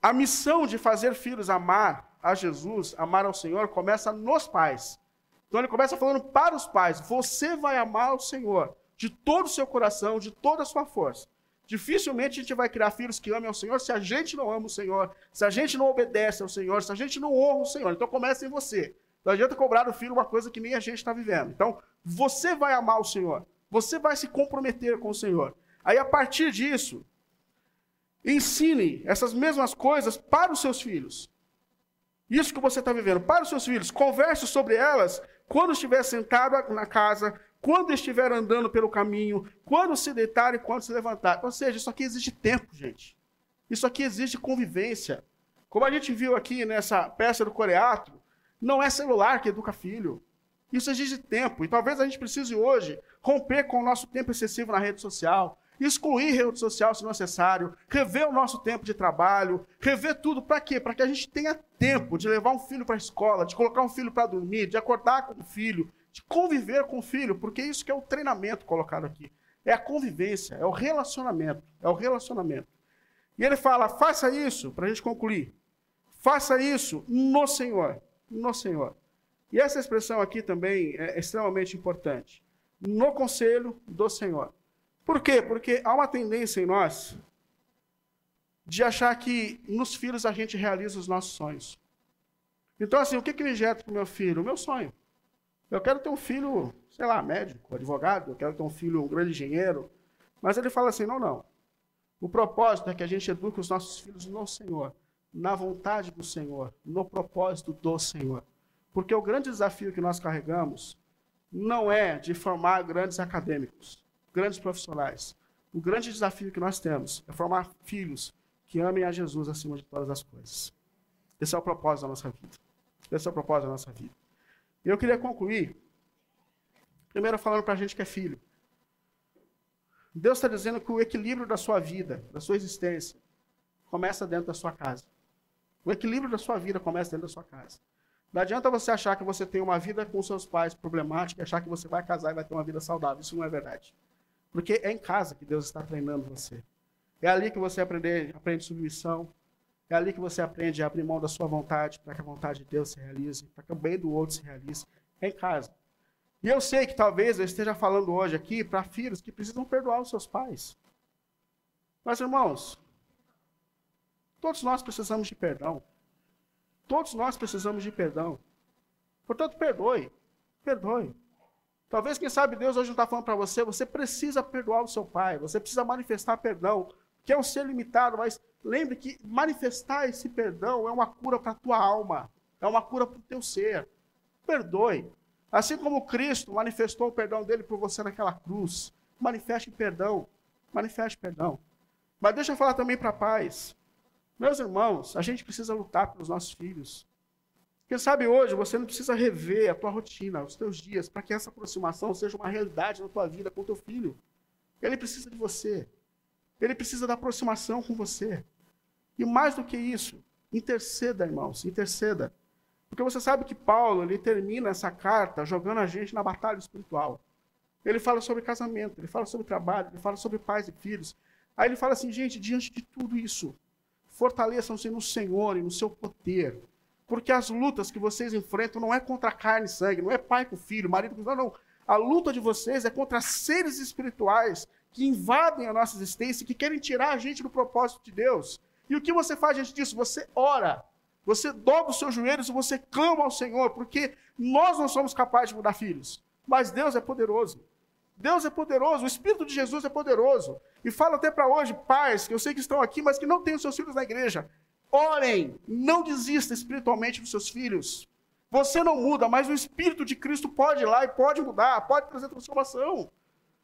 a missão de fazer filhos amar a Jesus, amar ao Senhor, começa nos pais. Então ele começa falando para os pais: você vai amar o Senhor de todo o seu coração, de toda a sua força. Dificilmente a gente vai criar filhos que amem ao Senhor se a gente não ama o Senhor, se a gente não obedece ao Senhor, se a gente não honra o Senhor. Então começa em você. Não adianta cobrar do filho uma coisa que nem a gente está vivendo. Então, você vai amar o Senhor. Você vai se comprometer com o Senhor. Aí, a partir disso, ensine essas mesmas coisas para os seus filhos. Isso que você está vivendo, para os seus filhos. Converse sobre elas quando estiver sentado na casa, quando estiver andando pelo caminho, quando se deitar e quando se levantar. Ou seja, isso aqui exige tempo, gente. Isso aqui exige convivência. Como a gente viu aqui nessa peça do Coreato, não é celular que educa filho. Isso exige tempo. E talvez a gente precise hoje romper com o nosso tempo excessivo na rede social, excluir rede social se necessário, rever o nosso tempo de trabalho, rever tudo. Para quê? Para que a gente tenha tempo de levar um filho para a escola, de colocar um filho para dormir, de acordar com o filho, de conviver com o filho, porque isso que é o treinamento colocado aqui. É a convivência, é o relacionamento, é o relacionamento. E ele fala: faça isso, para a gente concluir. Faça isso no Senhor, no Senhor. E essa expressão aqui também é extremamente importante. No conselho do Senhor. Por quê? Porque há uma tendência em nós de achar que nos filhos a gente realiza os nossos sonhos. Então, assim, o que, que eu injeto para o meu filho? O meu sonho. Eu quero ter um filho, sei lá, médico, advogado, eu quero ter um filho, um grande engenheiro. Mas ele fala assim: não, não. O propósito é que a gente eduque os nossos filhos no Senhor, na vontade do Senhor, no propósito do Senhor. Porque o grande desafio que nós carregamos não é de formar grandes acadêmicos, grandes profissionais. O grande desafio que nós temos é formar filhos que amem a Jesus acima de todas as coisas. Esse é o propósito da nossa vida. Esse é o propósito da nossa vida. E eu queria concluir, primeiro falando para a gente que é filho. Deus está dizendo que o equilíbrio da sua vida, da sua existência, começa dentro da sua casa. O equilíbrio da sua vida começa dentro da sua casa. Não adianta você achar que você tem uma vida com seus pais problemática e achar que você vai casar e vai ter uma vida saudável. Isso não é verdade. Porque é em casa que Deus está treinando você. É ali que você aprende, aprende submissão, é ali que você aprende a abrir mão da sua vontade para que a vontade de Deus se realize, para que o bem do outro se realize. É em casa. E eu sei que talvez eu esteja falando hoje aqui para filhos que precisam perdoar os seus pais. Mas, irmãos, todos nós precisamos de perdão. Todos nós precisamos de perdão. Portanto, perdoe. Perdoe. Talvez, quem sabe, Deus hoje não está falando para você, você precisa perdoar o seu pai, você precisa manifestar perdão, que é um ser limitado, mas Lembre que manifestar esse perdão é uma cura para a tua alma, é uma cura para o teu ser. Perdoe. Assim como Cristo manifestou o perdão dele por você naquela cruz, manifeste perdão. Manifeste perdão. Mas deixa eu falar também para paz. Meus irmãos, a gente precisa lutar pelos nossos filhos. Quem sabe hoje você não precisa rever a tua rotina, os teus dias, para que essa aproximação seja uma realidade na tua vida com o teu filho. Ele precisa de você. Ele precisa da aproximação com você. E mais do que isso, interceda, irmãos, interceda. Porque você sabe que Paulo, ele termina essa carta jogando a gente na batalha espiritual. Ele fala sobre casamento, ele fala sobre trabalho, ele fala sobre pais e filhos. Aí ele fala assim, gente, diante de tudo isso, fortaleçam-se no Senhor e no seu poder. Porque as lutas que vocês enfrentam não é contra carne e sangue, não é pai com filho, marido com filho, não. A luta de vocês é contra seres espirituais que invadem a nossa existência, que querem tirar a gente do propósito de Deus. E o que você faz diante disso? Você ora. Você dobra os seus joelhos e você clama ao Senhor, porque nós não somos capazes de mudar filhos. Mas Deus é poderoso. Deus é poderoso, o Espírito de Jesus é poderoso. E falo até para hoje, pais, que eu sei que estão aqui, mas que não têm os seus filhos na igreja. Orem, não desista espiritualmente dos seus filhos. Você não muda, mas o Espírito de Cristo pode ir lá e pode mudar, pode trazer transformação.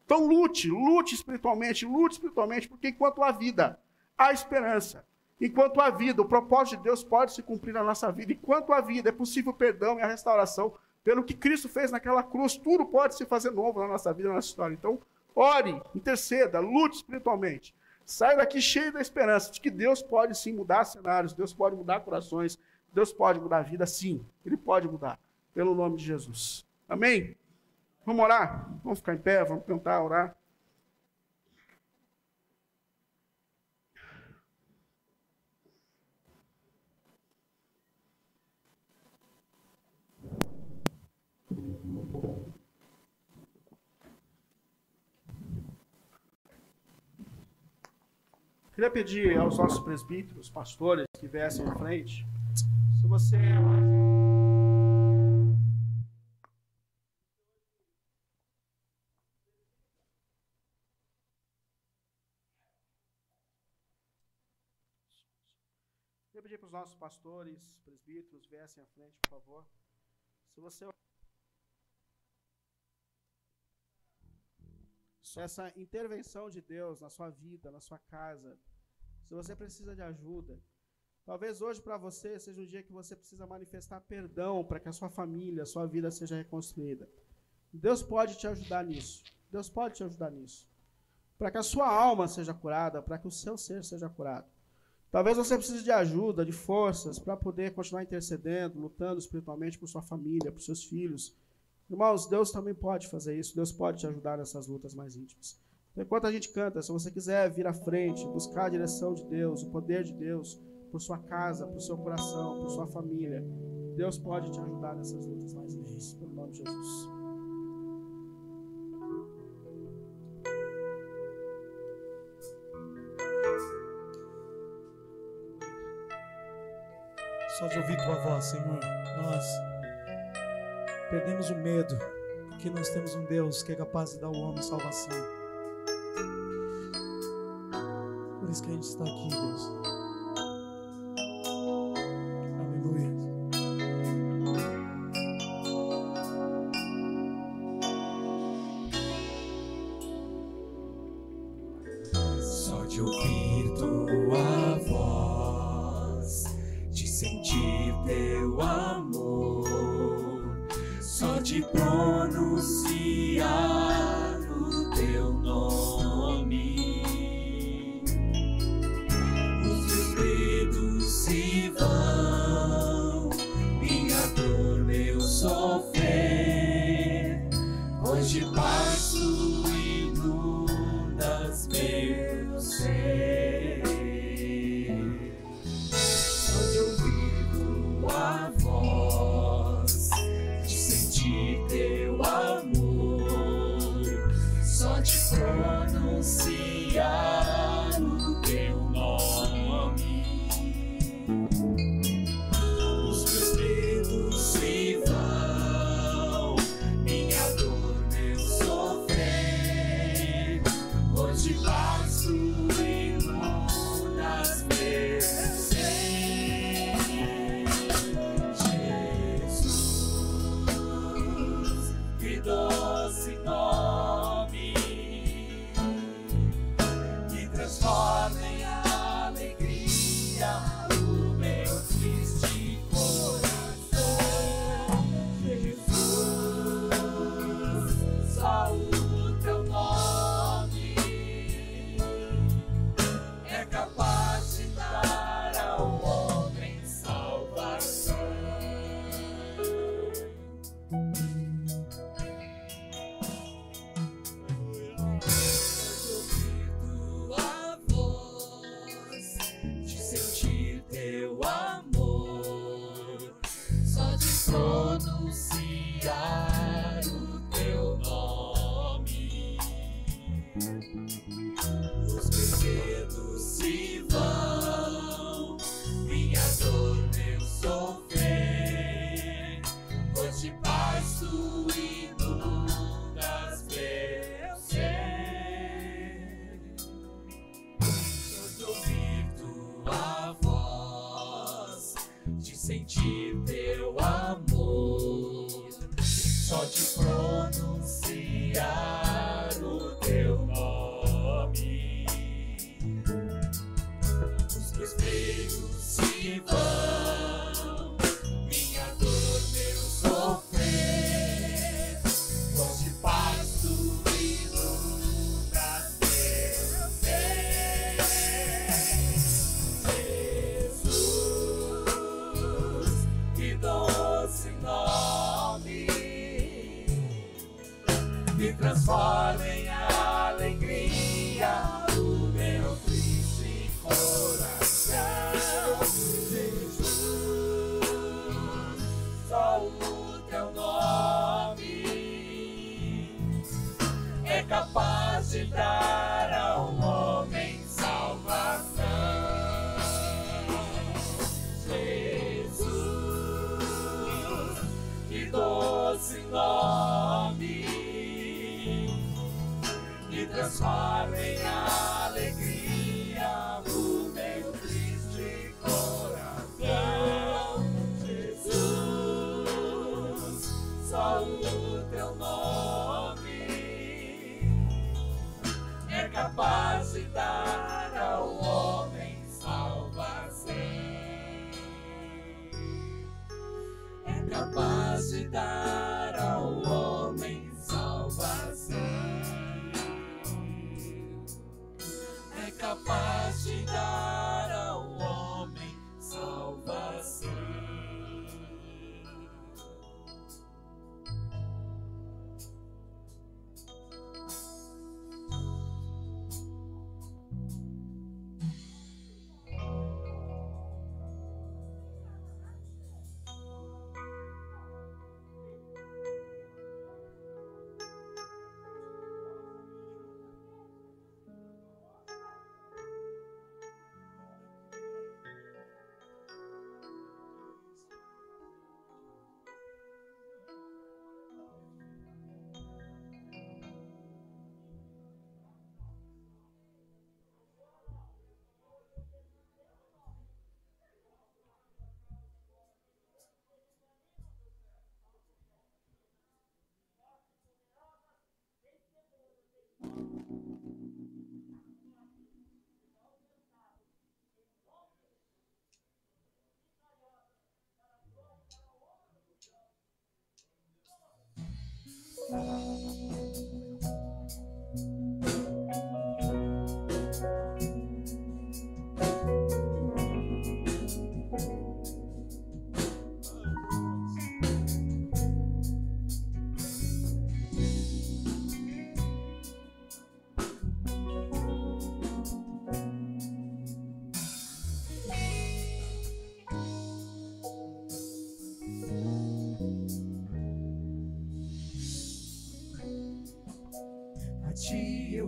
Então lute, lute espiritualmente, lute espiritualmente, porque enquanto há vida, há esperança. Enquanto há vida, o propósito de Deus pode se cumprir na nossa vida. Enquanto há vida, é possível o perdão e a restauração pelo que Cristo fez naquela cruz. Tudo pode se fazer novo na nossa vida, na nossa história. Então, ore, interceda, lute espiritualmente. Saia daqui cheio da esperança de que Deus pode sim mudar cenários, Deus pode mudar corações, Deus pode mudar a vida, sim. Ele pode mudar, pelo nome de Jesus. Amém? Vamos orar? Vamos ficar em pé, vamos tentar orar. Queria pedir aos nossos presbíteros, pastores que viessem à frente, se você nossos pastores, presbíteros, viessem à frente, por favor. Se você essa intervenção de Deus na sua vida, na sua casa, se você precisa de ajuda, talvez hoje para você seja um dia que você precisa manifestar perdão para que a sua família, a sua vida seja reconstruída. Deus pode te ajudar nisso. Deus pode te ajudar nisso. Para que a sua alma seja curada, para que o seu ser seja curado. Talvez você precise de ajuda, de forças, para poder continuar intercedendo, lutando espiritualmente por sua família, por seus filhos, Irmãos, Deus também pode fazer isso, Deus pode te ajudar nessas lutas mais íntimas. Então, enquanto a gente canta, se você quiser vir à frente, buscar a direção de Deus, o poder de Deus, por sua casa, por seu coração, por sua família, Deus pode te ajudar nessas lutas mais íntimas, pelo nome de Jesus. Só de ouvir tua voz, Senhor, nós Perdemos o medo, porque nós temos um Deus que é capaz de dar ao homem salvação. Por isso que a gente está aqui, Deus.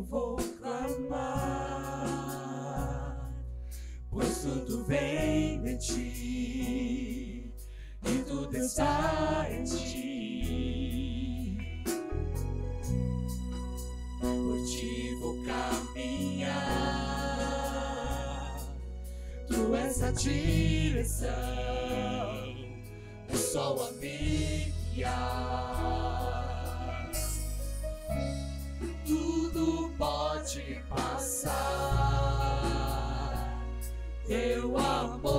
Direção, teu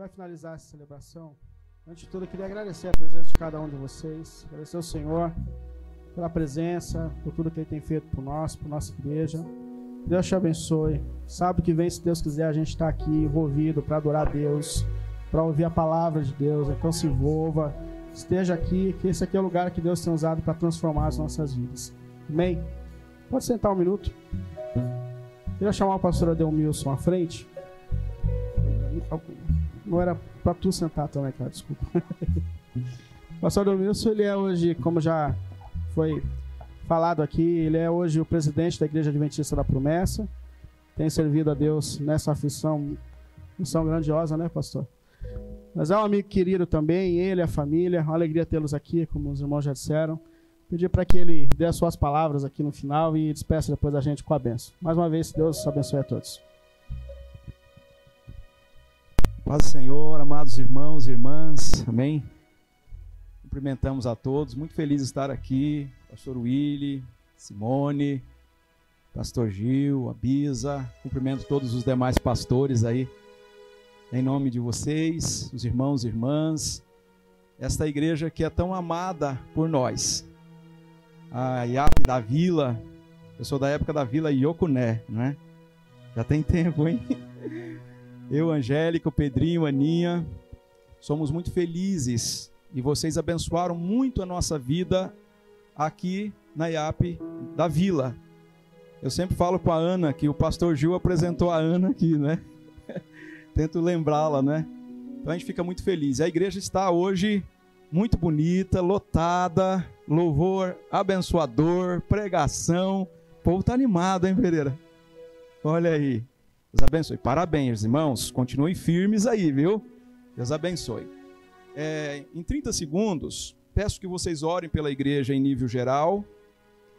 vai finalizar essa celebração. Antes de tudo, eu queria agradecer a presença de cada um de vocês. Agradecer ao Senhor pela presença, por tudo que Ele tem feito por nós, por nossa igreja. Deus te abençoe. Sabe que vem, se Deus quiser, a gente está aqui envolvido para adorar a Deus, para ouvir a palavra de Deus. Então se envolva, esteja aqui, que esse aqui é o lugar que Deus tem usado para transformar as nossas vidas. Amém? Pode sentar um minuto. Queria chamar o pastor Adelmilson à frente. Não era para tu sentar também, cara, desculpa. pastor Adelmilson, ele é hoje, como já foi falado aqui, ele é hoje o presidente da Igreja Adventista da Promessa. Tem servido a Deus nessa aflição, missão grandiosa, né, pastor? Mas é um amigo querido também, ele, a família. Uma alegria tê-los aqui, como os irmãos já disseram. Pedir para que ele dê as suas palavras aqui no final e despeça depois a gente com a benção. Mais uma vez, Deus abençoe a todos. Paz do Senhor, amados irmãos e irmãs, amém? Cumprimentamos a todos, muito feliz de estar aqui, pastor Willy, Simone, pastor Gil, a Bisa, cumprimento todos os demais pastores aí, em nome de vocês, os irmãos e irmãs, esta igreja que é tão amada por nós, a IAP da Vila, eu sou da época da Vila Iocuné, né? Já tem tempo, hein? Eu, Angélica, o Pedrinho, Aninha, somos muito felizes e vocês abençoaram muito a nossa vida aqui na IAP da Vila. Eu sempre falo com a Ana que o pastor Gil apresentou a Ana aqui, né? Tento lembrá-la, né? Então a gente fica muito feliz. A igreja está hoje muito bonita, lotada, louvor abençoador, pregação. O povo tá animado, hein, Pereira? Olha aí. Deus abençoe. Parabéns, irmãos. Continuem firmes aí, viu? Deus abençoe. É, em 30 segundos, peço que vocês orem pela igreja em nível geral.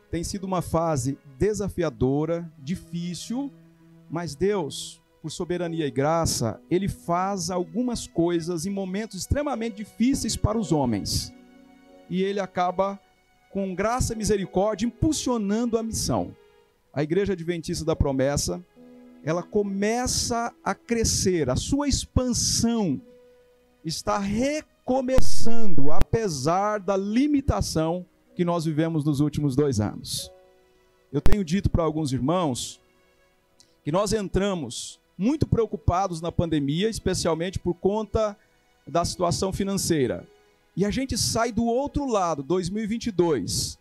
Tem sido uma fase desafiadora, difícil, mas Deus, por soberania e graça, Ele faz algumas coisas em momentos extremamente difíceis para os homens. E Ele acaba, com graça e misericórdia, impulsionando a missão. A Igreja Adventista da Promessa ela começa a crescer, a sua expansão está recomeçando, apesar da limitação que nós vivemos nos últimos dois anos. eu tenho dito para alguns irmãos que nós entramos muito preocupados na pandemia, especialmente por conta da situação financeira. E a gente sai do outro lado, 2022,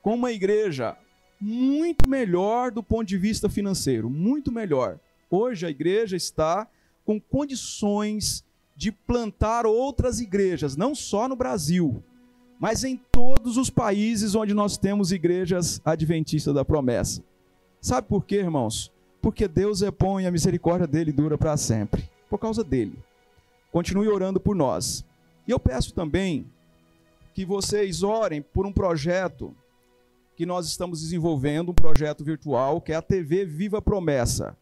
com uma igreja muito melhor do ponto de vista financeiro, muito melhor. Hoje a igreja está com condições de plantar outras igrejas, não só no Brasil, mas em todos os países onde nós temos igrejas adventistas da promessa. Sabe por quê, irmãos? Porque Deus é bom e a misericórdia dele dura para sempre. Por causa dele. Continue orando por nós. E eu peço também que vocês orem por um projeto que nós estamos desenvolvendo, um projeto virtual, que é a TV Viva Promessa.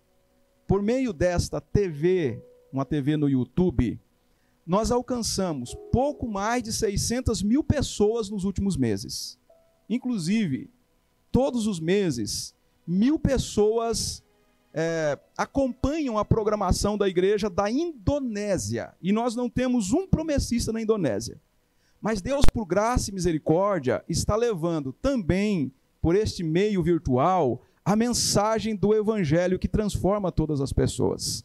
Por meio desta TV, uma TV no YouTube, nós alcançamos pouco mais de 600 mil pessoas nos últimos meses. Inclusive, todos os meses, mil pessoas é, acompanham a programação da igreja da Indonésia. E nós não temos um promessista na Indonésia. Mas Deus, por graça e misericórdia, está levando também, por este meio virtual, a mensagem do Evangelho que transforma todas as pessoas.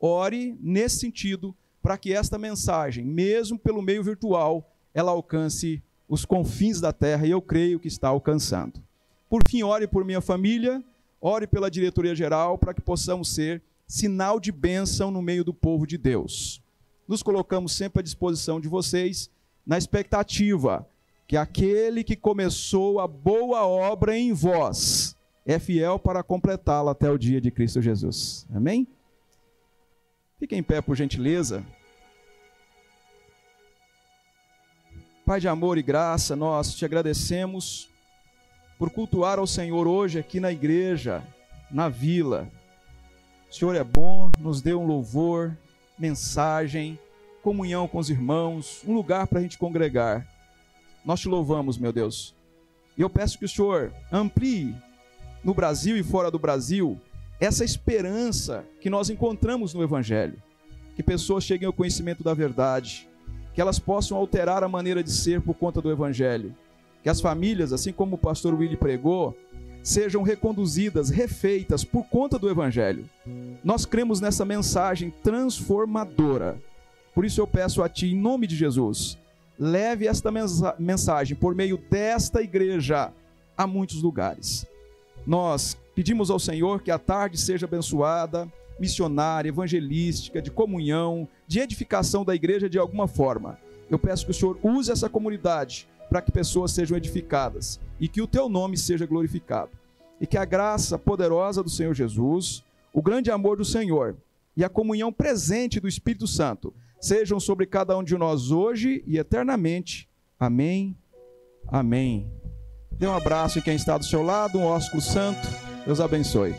Ore nesse sentido para que esta mensagem, mesmo pelo meio virtual, ela alcance os confins da terra e eu creio que está alcançando. Por fim, ore por minha família, ore pela diretoria geral para que possamos ser sinal de bênção no meio do povo de Deus. Nos colocamos sempre à disposição de vocês, na expectativa que aquele que começou a boa obra em vós é fiel para completá-la até o dia de Cristo Jesus. Amém? Fique em pé, por gentileza. Pai de amor e graça, nós te agradecemos por cultuar ao Senhor hoje aqui na igreja, na vila. O Senhor é bom, nos deu um louvor, mensagem, comunhão com os irmãos, um lugar para a gente congregar. Nós te louvamos, meu Deus. E eu peço que o Senhor amplie no Brasil e fora do Brasil essa esperança que nós encontramos no Evangelho. Que pessoas cheguem ao conhecimento da verdade, que elas possam alterar a maneira de ser por conta do Evangelho. Que as famílias, assim como o pastor Willy pregou, sejam reconduzidas, refeitas por conta do Evangelho. Nós cremos nessa mensagem transformadora. Por isso eu peço a Ti, em nome de Jesus, leve esta mensagem por meio desta igreja a muitos lugares. Nós Pedimos ao Senhor que a tarde seja abençoada, missionária, evangelística, de comunhão, de edificação da igreja de alguma forma. Eu peço que o Senhor use essa comunidade para que pessoas sejam edificadas e que o teu nome seja glorificado. E que a graça poderosa do Senhor Jesus, o grande amor do Senhor e a comunhão presente do Espírito Santo sejam sobre cada um de nós hoje e eternamente. Amém. Amém. Dê um abraço em quem está do seu lado, um ósculo santo. Deus abençoe.